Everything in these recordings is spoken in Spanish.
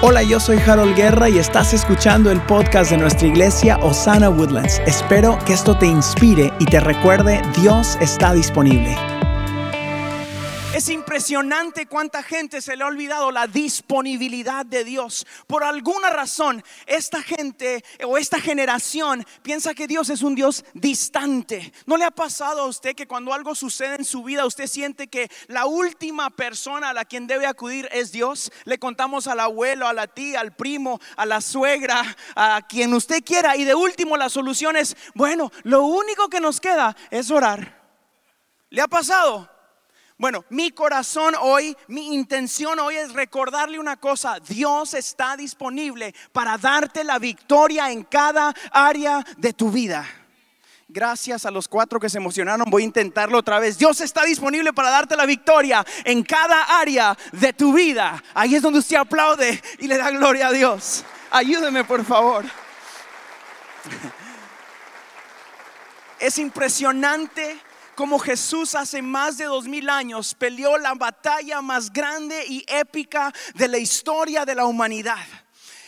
Hola, yo soy Harold Guerra y estás escuchando el podcast de nuestra iglesia Osana Woodlands. Espero que esto te inspire y te recuerde, Dios está disponible. Es impresionante cuánta gente se le ha olvidado la disponibilidad de Dios. Por alguna razón, esta gente o esta generación piensa que Dios es un Dios distante. ¿No le ha pasado a usted que cuando algo sucede en su vida, usted siente que la última persona a la quien debe acudir es Dios? Le contamos al abuelo, a la tía, al primo, a la suegra, a quien usted quiera. Y de último, la solución es, bueno, lo único que nos queda es orar. ¿Le ha pasado? Bueno, mi corazón hoy, mi intención hoy es recordarle una cosa. Dios está disponible para darte la victoria en cada área de tu vida. Gracias a los cuatro que se emocionaron, voy a intentarlo otra vez. Dios está disponible para darte la victoria en cada área de tu vida. Ahí es donde usted aplaude y le da gloria a Dios. Ayúdeme, por favor. Es impresionante como Jesús hace más de dos mil años peleó la batalla más grande y épica de la historia de la humanidad.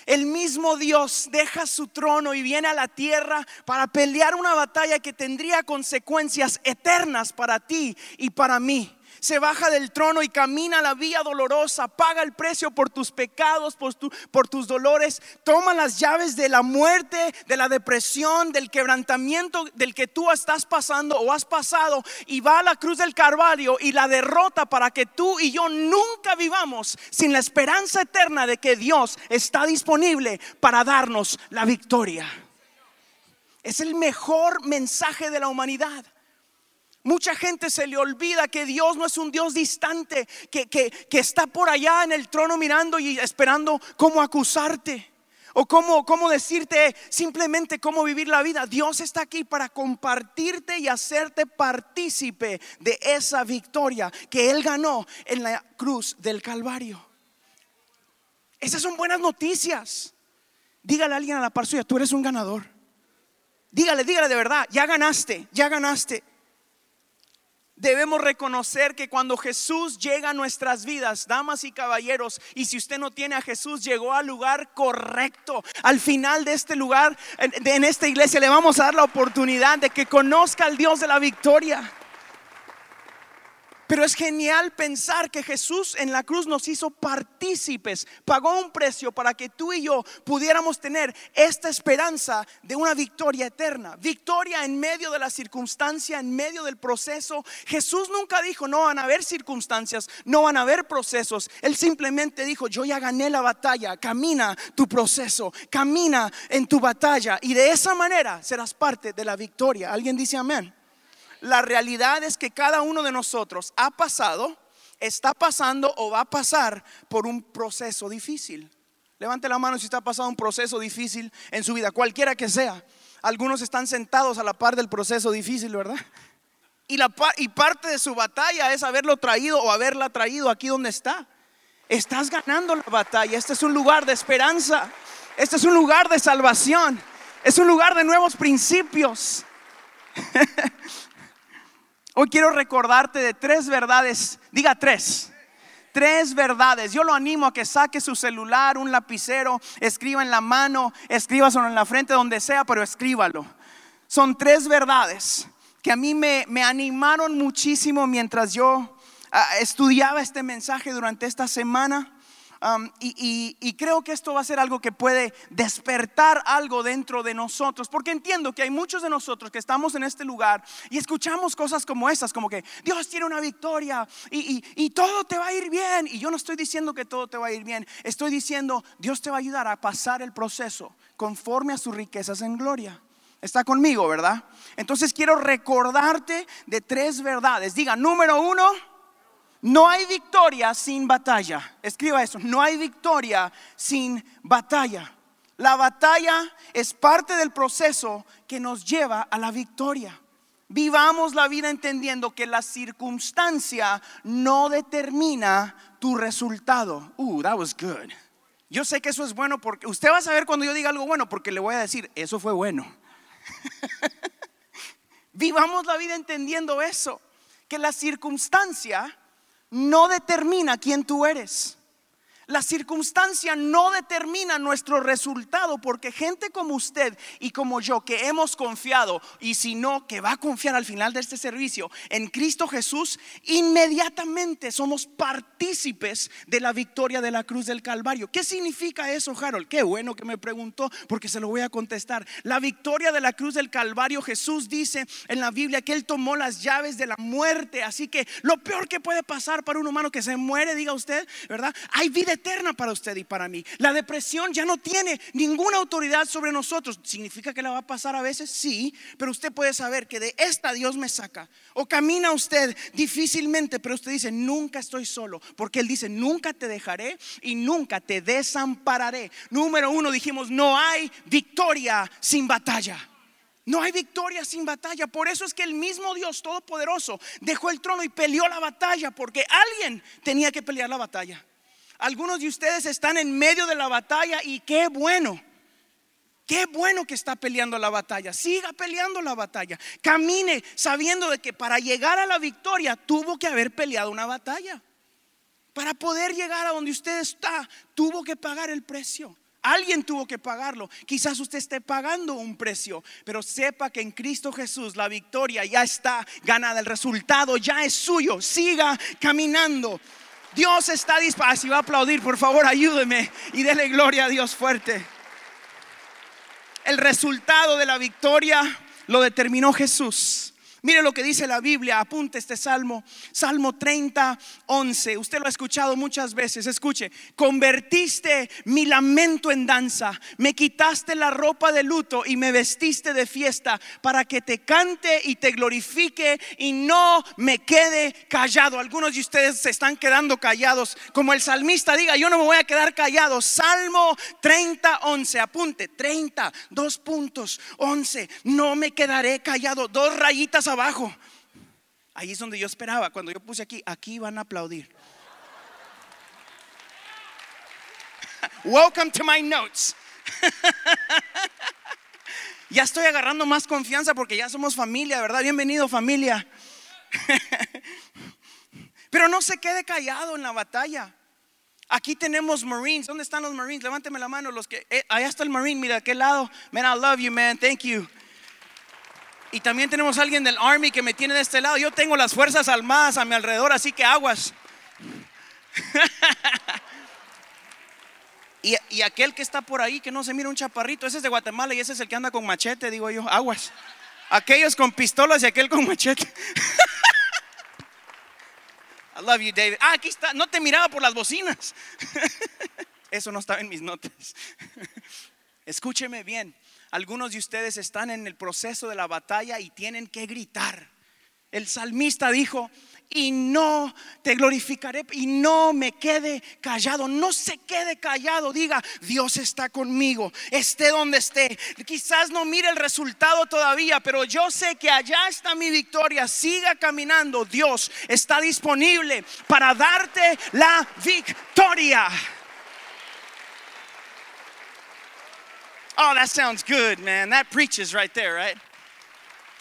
El mismo Dios deja su trono y viene a la tierra para pelear una batalla que tendría consecuencias eternas para ti y para mí se baja del trono y camina la vía dolorosa, paga el precio por tus pecados, por, tus dolores, toma las llaves de la muerte, de la depresión, del quebrantamiento del que tú estás pasando o has pasado y va a la cruz del Calvario y la derrota para que tú y yo nunca vivamos sin la esperanza eterna de que Dios está disponible para darnos la victoria. Es el mejor mensaje de la humanidad. Mucha gente se le olvida que Dios no es un Dios distante, que, que, está por allá en el trono mirando y esperando cómo acusarte. O cómo, cómo decirte simplemente cómo vivir la vida. Dios está aquí para compartirte y hacerte partícipe de esa victoria que Él ganó en la cruz del Calvario. Esas son buenas noticias. Dígale a alguien a la par suya, tú eres un ganador. Dígale, dígale de verdad, ya ganaste, ya ganaste debemos reconocer que cuando Jesús llega a nuestras vidas, damas y caballeros, y si usted no tiene a Jesús, llegó al lugar correcto. Al final de este lugar, en, esta iglesia, le vamos a dar la oportunidad de que conozca al Dios de la victoria. Pero es genial pensar que Jesús en la cruz nos hizo partícipes, pagó un precio para que tú y yo pudiéramos tener esta esperanza de una victoria eterna, victoria en medio de la circunstancia, en medio del proceso. Jesús nunca dijo, no van a haber circunstancias, no van a haber procesos. Él simplemente dijo, yo ya gané la batalla, camina tu proceso, camina en tu batalla y de esa manera serás parte de la victoria. ¿Alguien dice amén? La realidad es que cada uno de nosotros ha pasado, está pasando o va a pasar por un proceso difícil. Levante la mano si está pasando un proceso difícil en su vida, cualquiera que sea. Algunos están sentados a la par del proceso difícil, ¿verdad? Y, la, y parte de su batalla es haberlo traído o haberla traído aquí donde está. Estás ganando la batalla. Este es un lugar de esperanza. Este es un lugar de salvación. Es un lugar de nuevos principios. Hoy quiero recordarte de tres verdades, diga tres. Tres verdades. Yo lo animo a que saque su celular, un lapicero, escriba en la mano, escriba solo en la frente, donde sea, pero escríbalo. Son tres verdades que a mí me, me animaron muchísimo mientras yo ah, estudiaba este mensaje durante esta semana y, creo que esto va a ser algo que puede despertar algo dentro de nosotros, porque entiendo que hay muchos de nosotros que estamos en este lugar y escuchamos cosas como estas, como que Dios tiene una victoria y todo te va a ir bien. Y yo no estoy diciendo que todo te va a ir bien, estoy diciendo Dios te va a ayudar a pasar el proceso conforme a sus riquezas en gloria. Está conmigo, ¿verdad? Entonces quiero recordarte de tres verdades. Diga, número uno, no hay victoria sin batalla. Escriba eso, no hay victoria sin batalla. La batalla es parte del proceso que nos lleva a la victoria. Vivamos la vida entendiendo que la circunstancia no determina tu resultado. Uh, that was good. Yo sé que eso es bueno porque usted va a saber cuando yo diga algo bueno porque le voy a decir, eso fue bueno. Vivamos la vida entendiendo eso, que la circunstancia no determina quién tú eres. La circunstancia no determina nuestro resultado porque gente como usted y como yo que hemos confiado y si no, que va a confiar al final de este servicio en Cristo Jesús, inmediatamente somos partícipes de la victoria de la cruz del Calvario. ¿Qué significa eso, Harold? Qué bueno que me preguntó porque se lo voy a contestar. La victoria de la cruz del Calvario, Jesús dice en la Biblia que Él tomó las llaves de la muerte. Así que lo peor que puede pasar para un humano que se muere, diga usted, ¿verdad? Hay vida eterna para usted y para mí. La depresión ya no tiene ninguna autoridad sobre nosotros. ¿Significa que la va a pasar a veces? Sí, pero usted puede saber que de esta Dios me saca. O camina usted difícilmente, pero usted dice, nunca estoy solo, porque Él dice, nunca te dejaré y nunca te desampararé. Número uno, dijimos, no hay victoria sin batalla. No hay victoria sin batalla. Por eso es que el mismo Dios Todopoderoso dejó el trono y peleó la batalla, porque alguien tenía que pelear la batalla. Algunos de ustedes están en medio de la batalla y qué bueno. Qué bueno que está peleando la batalla. Siga peleando la batalla. Camine sabiendo de que para llegar a la victoria tuvo que haber peleado una batalla. Para poder llegar a donde usted está, tuvo que pagar el precio. Alguien tuvo que pagarlo. Quizás usted esté pagando un precio, pero sepa que en Cristo Jesús la victoria ya está ganada, el resultado ya es suyo. Siga caminando. Dios está dispuesto. Si va a aplaudir, por favor, ayúdeme y dele gloria a Dios fuerte. El resultado de la victoria lo determinó Jesús. Mire lo que dice la Biblia, apunte este salmo, Salmo 30, 11. Usted lo ha escuchado muchas veces. Escuche, convertiste mi lamento en danza, me quitaste la ropa de luto y me vestiste de fiesta para que te cante y te glorifique y no me quede callado. Algunos de ustedes se están quedando callados, como el salmista diga, yo no me voy a quedar callado. Salmo 30, 11, apunte, 30, dos puntos, 11, no me quedaré callado, dos rayitas abajo. Ahí es donde yo esperaba. Cuando yo puse aquí, aquí van a aplaudir. Welcome to my notes. ya estoy agarrando más confianza porque ya somos familia, ¿verdad? Bienvenido familia. Pero no se quede callado en la batalla. Aquí tenemos Marines. ¿Dónde están los Marines? Levánteme la mano. Los que, eh, allá está el Marine. Mira, ¿a qué lado? Man, I love you, man. Thank you. Y también tenemos alguien del Army que me tiene de este lado. Yo tengo las fuerzas armadas a mi alrededor, así que aguas. y, y, aquel que está por ahí, que no se mira un chaparrito, ese es de Guatemala y ese es el que anda con machete, digo yo, aguas. Aquellos con pistolas y aquel con machete. I love you, David. Ah, aquí está. No te miraba por las bocinas. Eso no estaba en mis notas. Escúcheme bien. Algunos de ustedes están en el proceso de la batalla y tienen que gritar. El salmista dijo, y no te glorificaré y no me quede callado. No se quede callado. Diga, Dios está conmigo, esté donde esté. Quizás no mire el resultado todavía, pero yo sé que allá está mi victoria. Siga caminando. Dios está disponible para darte la victoria. Oh, that sounds good, man. That preaches right there, right?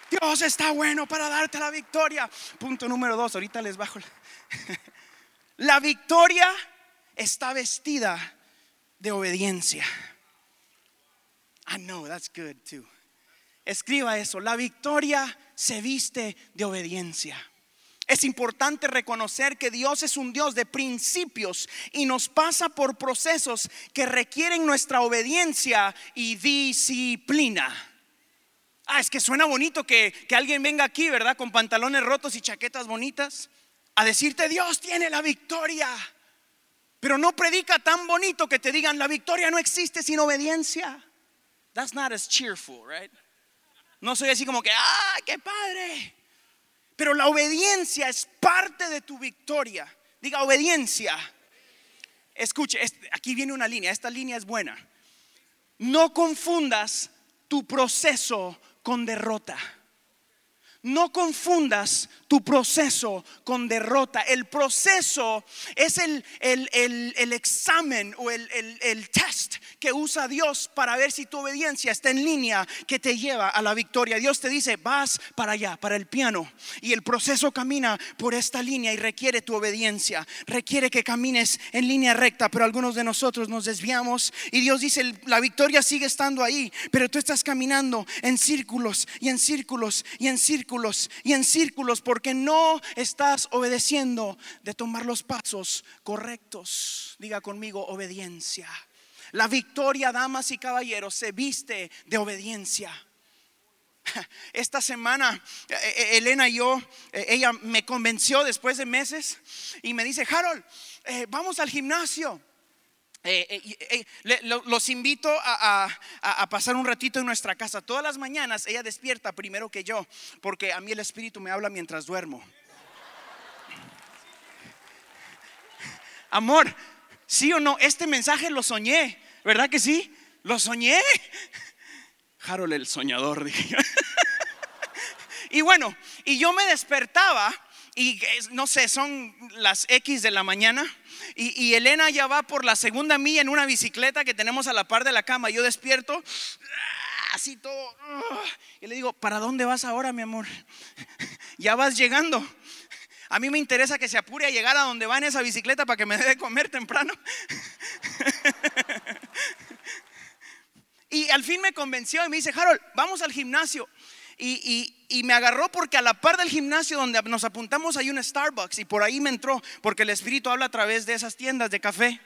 Dios está bueno para darte la victoria. Punto número dos, ahorita les bajo. La victoria está vestida de obediencia. I know, that's good too. Escriba eso. La victoria se viste de obediencia. Es importante reconocer que Dios es un Dios de principios y nos pasa por procesos que requieren nuestra obediencia y disciplina. Ah, es que suena bonito que, que alguien venga aquí, ¿verdad? Con pantalones rotos y chaquetas bonitas, a decirte Dios tiene la victoria. Pero no predica tan bonito que te digan la victoria no existe sin obediencia. That's not as cheerful, right? No soy así como que, ah, qué padre. Pero la obediencia es parte de tu victoria. Diga obediencia. Escuche, aquí viene una línea, esta línea es buena. No confundas tu proceso con derrota. No confundas tu proceso con derrota. El proceso es el, el, examen o el, test que usa Dios para ver si tu obediencia está en línea que te lleva a la victoria. Dios te dice, vas para allá, para el piano. Y el proceso camina por esta línea y requiere tu obediencia. Requiere que camines en línea recta, pero algunos de nosotros nos desviamos y Dios dice, la victoria sigue estando ahí, pero tú estás caminando en círculos y en círculos y en círculos y en círculos porque no estás obedeciendo de tomar los pasos correctos. Diga conmigo obediencia. La victoria, damas y caballeros, se viste de obediencia. Esta semana eh, eh, Elena y yo, eh, ella me convenció después de meses y me dice, Harold, vamos al gimnasio. Los invito a, pasar un ratito en nuestra casa. Todas las mañanas ella despierta primero que yo, porque a mí el Espíritu me habla mientras duermo. Amor, sí o no, este mensaje lo soñé, ¿verdad que sí? Lo soñé. Harold el soñador, dije. y bueno, y yo me despertaba y no sé, son las X de la mañana. Y, Elena ya va por la segunda milla en una bicicleta que tenemos a la par de la cama. Yo despierto, así todo. Y le digo, ¿para dónde vas ahora, mi amor? ya vas llegando. A mí me interesa que se apure a llegar a donde va en esa bicicleta para que me dé de comer temprano. y al fin me convenció y me dice, Harold, vamos al gimnasio. Y, me agarró porque a la par del gimnasio donde nos apuntamos hay un Starbucks y por ahí me entró porque el Espíritu habla a través de esas tiendas de café.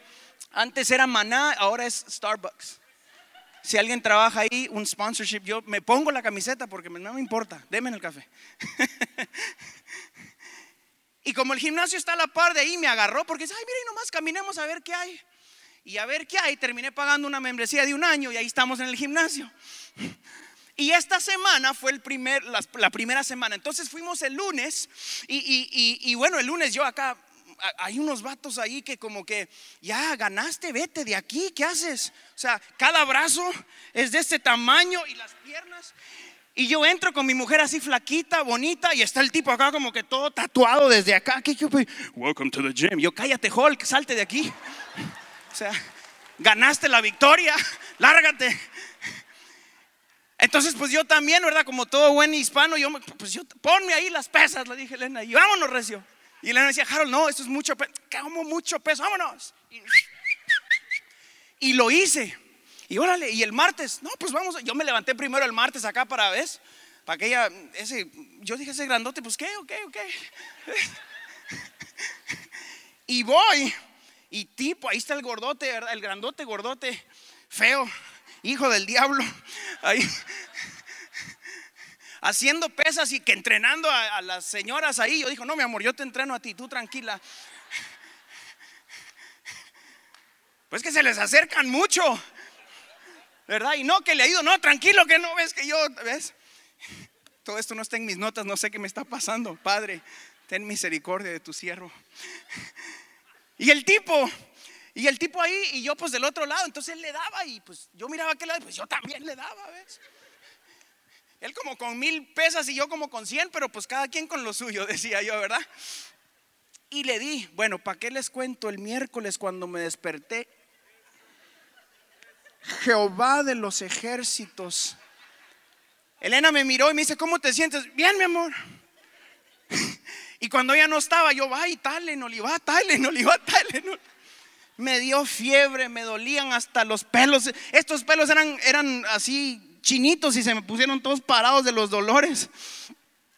Antes era Maná, ahora es Starbucks. Si alguien trabaja ahí, un sponsorship, yo me pongo la camiseta porque no me importa, denme el café. Y como el gimnasio está a la par de ahí, me agarró porque dice, ay, mira, y nomás caminemos a ver qué hay. Y a ver qué hay, terminé pagando una membresía de un año y ahí estamos en el gimnasio. Y esta semana fue el primer, la, primera semana. Entonces fuimos el lunes y, y, bueno, el lunes yo acá, hay unos vatos ahí que como que, ya ganaste, vete de aquí, ¿qué haces? O sea, cada brazo es de este tamaño y las piernas. Y yo entro con mi mujer así flaquita, bonita, y está el tipo acá como que todo tatuado desde acá. ¿Qué, yo, Welcome to the gym. Yo, cállate, Hulk, salte de aquí. O sea, ganaste la victoria, lárgate. Entonces, pues yo también, ¿verdad? Como todo buen hispano, yo, pues yo, ponme ahí las pesas, le dije Elena, y vámonos, recio. Y Elena decía, Harold, no, esto es mucho peso, como mucho peso, vámonos. y lo hice. Y órale, y el martes, no, pues vamos, yo me levanté primero el martes acá para, ¿ves? Para que ella, ese, yo dije ese grandote, pues qué, ok, ok. y voy, y tipo, ahí está el gordote, ¿verdad? El grandote, gordote, feo, hijo del diablo, ahí. Haciendo pesas y que entrenando a, las señoras ahí. Yo dijo, no, mi amor, yo te entreno a ti, tú tranquila. Pues que se les acercan mucho. ¿verdad? Y no que le ayudo, no, tranquilo que no ves que yo, ¿ves? Todo esto no está en mis notas, no sé qué me está pasando. Padre, ten misericordia de tu siervo. Y el tipo, y el tipo ahí, y yo pues del otro lado, entonces él le daba y pues yo miraba que lado, pues yo también le daba, ¿ves? Él como con mil pesas y yo como con cien, pero pues cada quien con lo suyo, decía yo, ¿verdad? Y le di, bueno, ¿para qué les cuento? El miércoles cuando me desperté, Jehová de los ejércitos. Elena me miró y me dice, ¿cómo te sientes? Bien, mi amor. Y cuando ella no estaba, yo, va y Tylenol, y va Tylenol, y va Tylenol. Me dio fiebre, me dolían hasta los pelos. Estos pelos eran, eran así chinitos y se me pusieron todos parados de los dolores.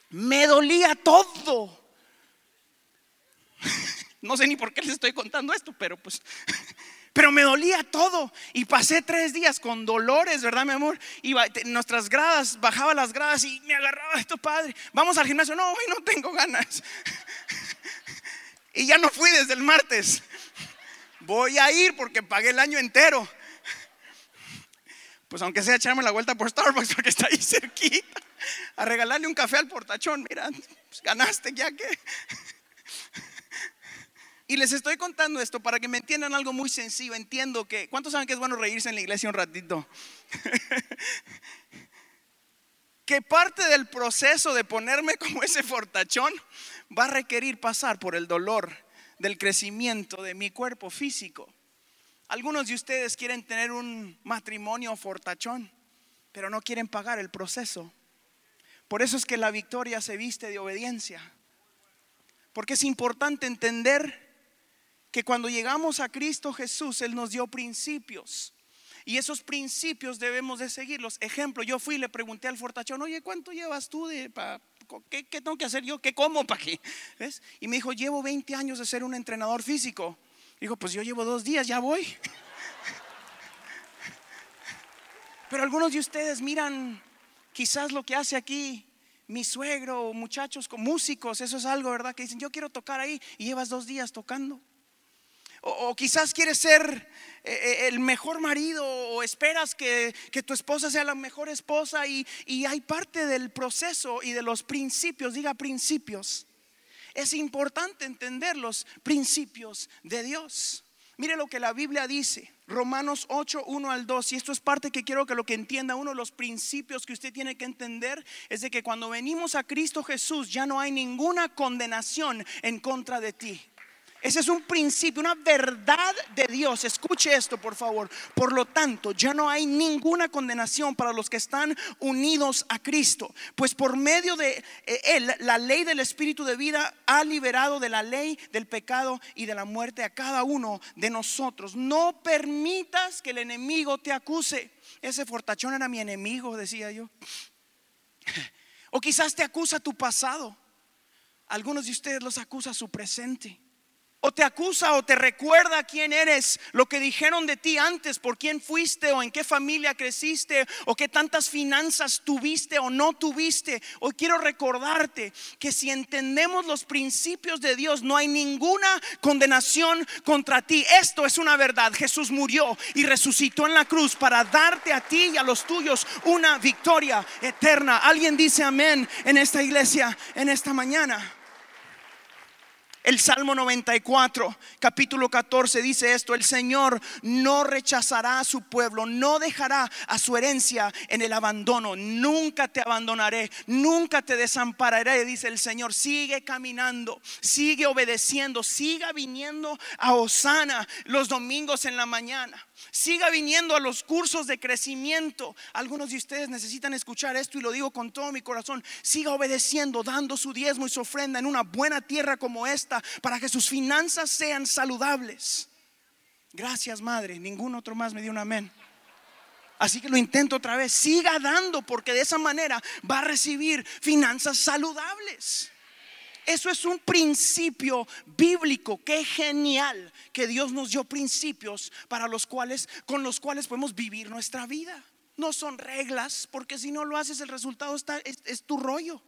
Me dolía todo. No sé ni por qué les estoy contando esto, pero pues pero me dolía todo y pasé tres días con dolores, ¿verdad, mi amor? Iba nuestras gradas, bajaba las gradas y me agarraba esto, padre. Vamos al gimnasio, no, hoy no tengo ganas. Y ya no fui desde el martes. Voy a ir porque pagué el año entero. Pues aunque sea echarme la vuelta por Starbucks porque está ahí cerquita. A regalarle un café al portachón. Mira, pues ganaste ya que. Y les estoy contando esto para que me entiendan algo muy sencillo. Entiendo que, ¿cuántos saben que es bueno reírse en la iglesia un ratito? que parte del proceso de ponerme como ese fortachón va a requerir pasar por el dolor del crecimiento de mi cuerpo físico. Algunos de ustedes quieren tener un matrimonio fortachón, pero no quieren pagar el proceso. Por eso es que la victoria se viste de obediencia. Porque es importante entender que cuando llegamos a Cristo Jesús, Él nos dio principios. Y esos principios debemos de seguirlos. Ejemplo, yo fui y le pregunté al fortachón, oye, ¿cuánto llevas tú de... ¿qué, tengo que hacer yo? ¿Qué como para qué? ¿Ves? Y me dijo, llevo 20 años de ser un entrenador físico. Dijo, pues yo llevo dos días, ya voy. Pero algunos de ustedes miran quizás lo que hace aquí mi suegro, muchachos con músicos, eso es algo, ¿verdad? Que dicen, yo quiero tocar ahí y llevas dos días tocando. O, quizás quieres ser el mejor marido o esperas que, tu esposa sea la mejor esposa y, y hay parte del proceso y de los principios, diga principios. Es importante entender los principios de Dios. Mire lo que la Biblia dice, Romanos 8, 1 al 2, y esto es parte que quiero que lo que entienda, uno de los principios que usted tiene que entender es de que cuando venimos a Cristo Jesús ya no hay ninguna condenación en contra de ti. Ese es un principio, una verdad de Dios. Escuche esto, por favor. Por lo tanto, ya no hay ninguna condenación para los que están unidos a Cristo. Pues por medio de eh, Él, la ley del Espíritu de vida ha liberado de la ley del pecado y de la muerte a cada uno de nosotros. No permitas que el enemigo te acuse. Ese fortachón era mi enemigo, decía yo. O quizás te acusa tu pasado. Algunos de ustedes los acusa su presente o te acusa o te recuerda quién eres, lo que dijeron de ti antes, por quién fuiste o en qué familia creciste o qué tantas finanzas tuviste o no tuviste. Hoy quiero recordarte que si entendemos los principios de Dios, no hay ninguna condenación contra ti. Esto es una verdad. Jesús murió y resucitó en la cruz para darte a ti y a los tuyos una victoria eterna. Alguien dice amén en esta iglesia en esta mañana. El Salmo 94, capítulo 14 dice esto, el Señor no rechazará a su pueblo, no dejará a su herencia en el abandono, nunca te abandonaré, nunca te desampararé, dice el Señor, sigue caminando, sigue obedeciendo, siga viniendo a Osana los domingos en la mañana. Siga viniendo a los cursos de crecimiento. Algunos de ustedes necesitan escuchar esto y lo digo con todo mi corazón. Siga obedeciendo, dando su diezmo y su ofrenda en una buena tierra como esta para que sus finanzas sean saludables. Gracias, Madre. Ningún otro más me dio un amén. Así que lo intento otra vez. Siga dando porque de esa manera va a recibir finanzas saludables. Eso es un principio bíblico. Qué genial que Dios nos dio principios para los cuales, con los cuales podemos vivir nuestra vida. No son reglas, porque si no lo haces, el resultado está, es, tu rollo.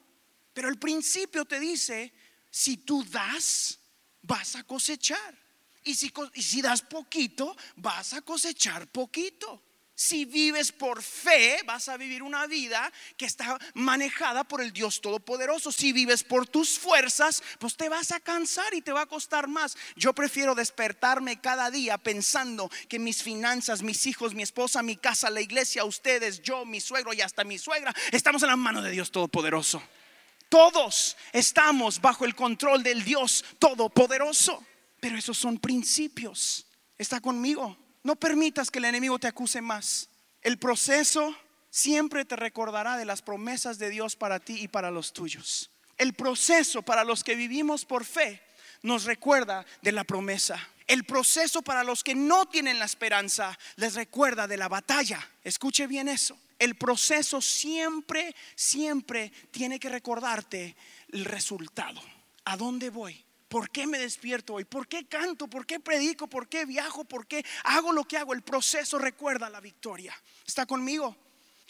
Pero el principio te dice: si tú das, vas a cosechar. Y si, y si das poquito, vas a cosechar poquito. Si vives por fe, vas a vivir una vida que está manejada por el Dios Todopoderoso. Si vives por tus fuerzas, pues te vas a cansar y te va a costar más. Yo prefiero despertarme cada día pensando que mis finanzas, mis hijos, mi esposa, mi casa, la iglesia, ustedes, yo, mi suegro y hasta mi suegra, estamos en la mano de Dios Todopoderoso. Todos estamos bajo el control del Dios Todopoderoso. Pero esos son principios. ¿Está conmigo? No permitas que el enemigo te acuse más. El proceso siempre te recordará de las promesas de Dios para ti y para los tuyos. El proceso para los que vivimos por fe nos recuerda de la promesa. El proceso para los que no tienen la esperanza les recuerda de la batalla. Escuche bien eso. El proceso siempre, siempre tiene que recordarte el resultado. ¿A dónde voy? ¿Por qué me despierto hoy? ¿Por qué canto? ¿Por qué predico? ¿Por qué viajo? ¿Por qué hago lo que hago? El proceso recuerda la victoria. ¿Está conmigo?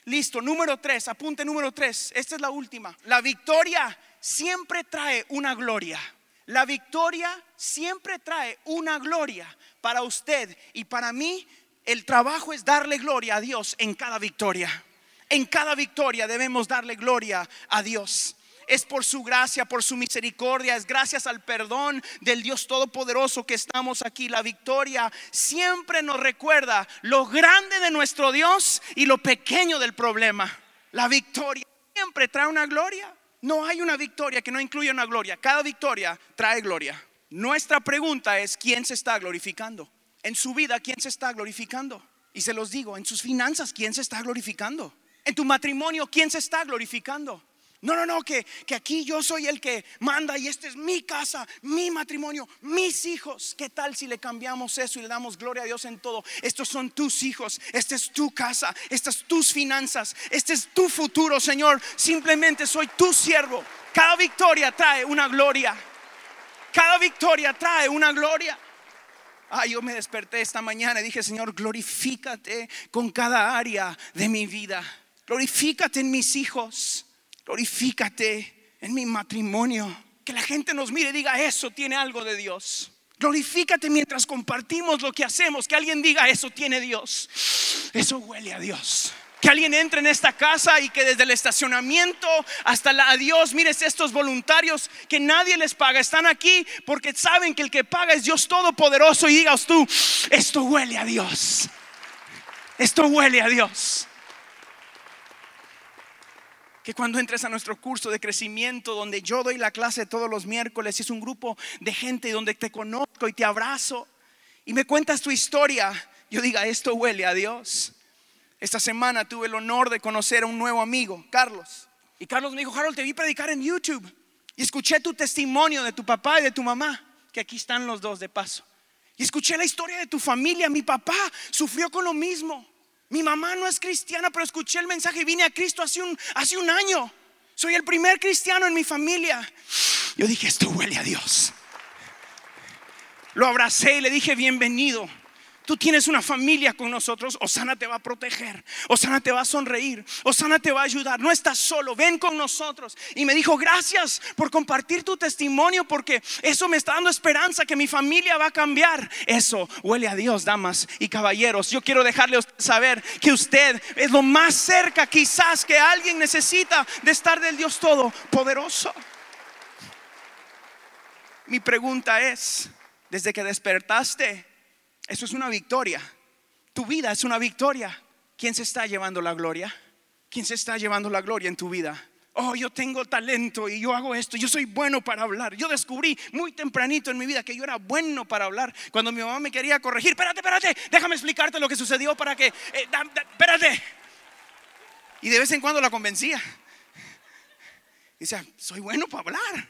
Listo, número tres, apunte número tres. Esta es la última. La victoria siempre trae una gloria. La victoria siempre trae una gloria para usted y para mí. El trabajo es darle gloria a Dios en cada victoria. En cada victoria debemos darle gloria a Dios es por su gracia, por su misericordia, es gracias al perdón del Dios Todopoderoso que estamos aquí. La victoria siempre nos recuerda lo grande de nuestro Dios y lo pequeño del problema. La victoria siempre trae una gloria. No hay una victoria que no incluya una gloria. Cada victoria trae gloria. Nuestra pregunta es, ¿quién se está glorificando? En su vida, ¿quién se está glorificando? Y se los digo, en sus finanzas, ¿quién se está glorificando? En tu matrimonio, ¿quién se está glorificando? No, no, no, que, que aquí yo soy el que manda y esta es mi casa, mi matrimonio, mis hijos. ¿Qué tal si le cambiamos eso y le damos gloria a Dios en todo? Estos son tus hijos, esta es tu casa, estas tus finanzas, este es tu futuro, Señor. Simplemente soy tu siervo. Cada victoria trae una gloria. Cada victoria trae una gloria. Ah, yo me desperté esta mañana y dije, Señor, glorifícate con cada área de mi vida. Glorifícate en mis hijos. Glorifícate en mi matrimonio. Que la gente nos mire y diga, eso tiene algo de Dios. Glorifícate mientras compartimos lo que hacemos. Que alguien diga, eso tiene Dios. Eso huele a Dios. Que alguien entre en esta casa y que desde el estacionamiento hasta la adiós, mires estos voluntarios que nadie les paga, están aquí porque saben que el que paga es Dios Todopoderoso y digas tú, esto huele a Dios. Esto huele a Dios que cuando entres a nuestro curso de crecimiento, donde yo doy la clase todos los miércoles, es un grupo de gente donde te conozco y te abrazo y me cuentas tu historia, yo diga, esto huele a Dios. Esta semana tuve el honor de conocer a un nuevo amigo, Carlos. Y Carlos me dijo, Harold, te vi predicar en YouTube y escuché tu testimonio de tu papá y de tu mamá, que aquí están los dos de paso. Y escuché la historia de tu familia, mi papá sufrió con lo mismo. Mi mamá no es cristiana, pero escuché el mensaje y vine a Cristo hace un, año. Soy el primer cristiano en mi familia. Yo dije, esto huele a Dios. Lo abracé y le dije, bienvenido. Tú tienes una familia con nosotros. Osana te va a proteger. Osana te va a sonreír. Osana te va a ayudar. No estás solo. Ven con nosotros. Y me dijo, gracias por compartir tu testimonio porque eso me está dando esperanza que mi familia va a cambiar. Eso huele a Dios, damas y caballeros. Yo quiero dejarle saber que usted es lo más cerca quizás que alguien necesita de estar del Dios Todopoderoso. Mi pregunta es, desde que despertaste, eso es una victoria. Tu vida es una victoria. ¿Quién se está llevando la gloria? ¿Quién se está llevando la gloria en tu vida? Oh, yo tengo talento y yo hago esto, yo soy bueno para hablar. Yo descubrí muy tempranito en mi vida que yo era bueno para hablar. Cuando mi mamá me quería corregir, espérate, espérate, déjame explicarte lo que sucedió para que, eh, espérate. Y de vez en cuando la convencía. Dice, soy bueno para hablar.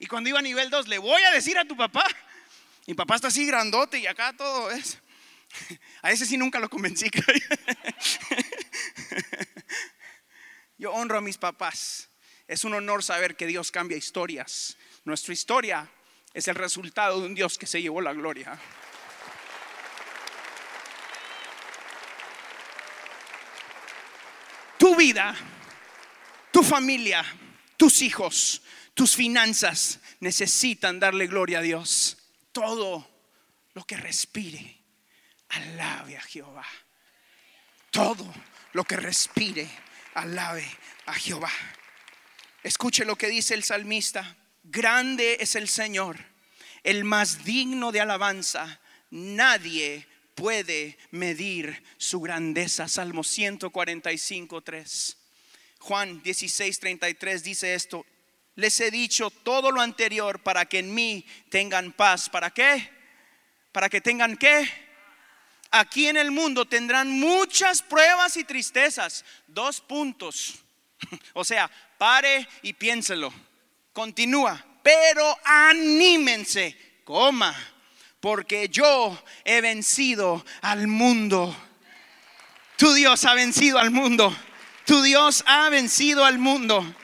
Y cuando iba a nivel 2, le voy a decir a tu papá mi papá está así grandote y acá todo es. A ese sí nunca lo convencí, yo. honro a mis papás. Es un honor saber que Dios cambia historias. Nuestra historia es el resultado de un Dios que se llevó la gloria. Tu vida, tu familia, tus hijos, tus finanzas necesitan darle gloria a Dios todo lo que respire, alabe a Jehová. Todo lo que respire, alabe a Jehová. Escuche lo que dice el salmista. Grande es el Señor, el más digno de alabanza. Nadie puede medir su grandeza. Salmo 145, 3. Juan 16, 33 dice esto les he dicho todo lo anterior para que en mí tengan paz. ¿Para qué? Para que tengan qué? Aquí en el mundo tendrán muchas pruebas y tristezas. Dos puntos. O sea, pare y piénselo. Continúa. Pero anímense, coma, porque yo he vencido al mundo. Tu Dios ha vencido al mundo. Tu Dios ha vencido al mundo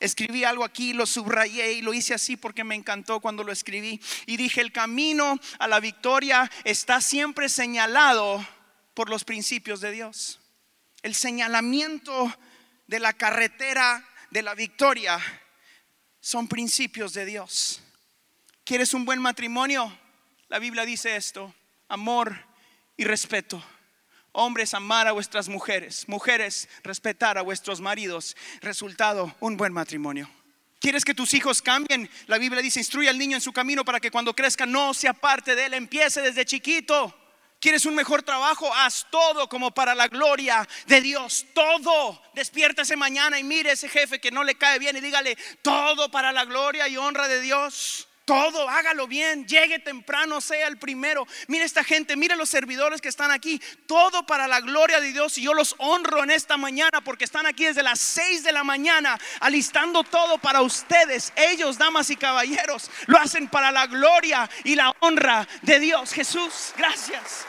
escribí algo aquí, lo subrayé y lo hice así porque me encantó cuando lo escribí. Y dije, el camino a la victoria está siempre señalado por los principios de Dios. El señalamiento de la carretera de la victoria son principios de Dios. ¿Quieres un buen matrimonio? La Biblia dice esto, amor y respeto. Hombres, amar a vuestras mujeres. Mujeres, respetar a vuestros maridos. Resultado, un buen matrimonio. ¿Quieres que tus hijos cambien? La Biblia dice, instruye al niño en su camino para que cuando crezca no se aparte de él, empiece desde chiquito. ¿Quieres un mejor trabajo? Haz todo como para la gloria de Dios. Todo. Despiértese mañana y mire a ese jefe que no le cae bien y dígale, todo para la gloria y honra de Dios. Todo, hágalo bien, llegue temprano, sea el primero. Mire esta gente, mire los servidores que están aquí. Todo para la gloria de Dios y yo los honro en esta mañana porque están aquí desde las 6 de la mañana alistando todo para ustedes. Ellos, damas y caballeros, lo hacen para la gloria y la honra de Dios. Jesús, gracias.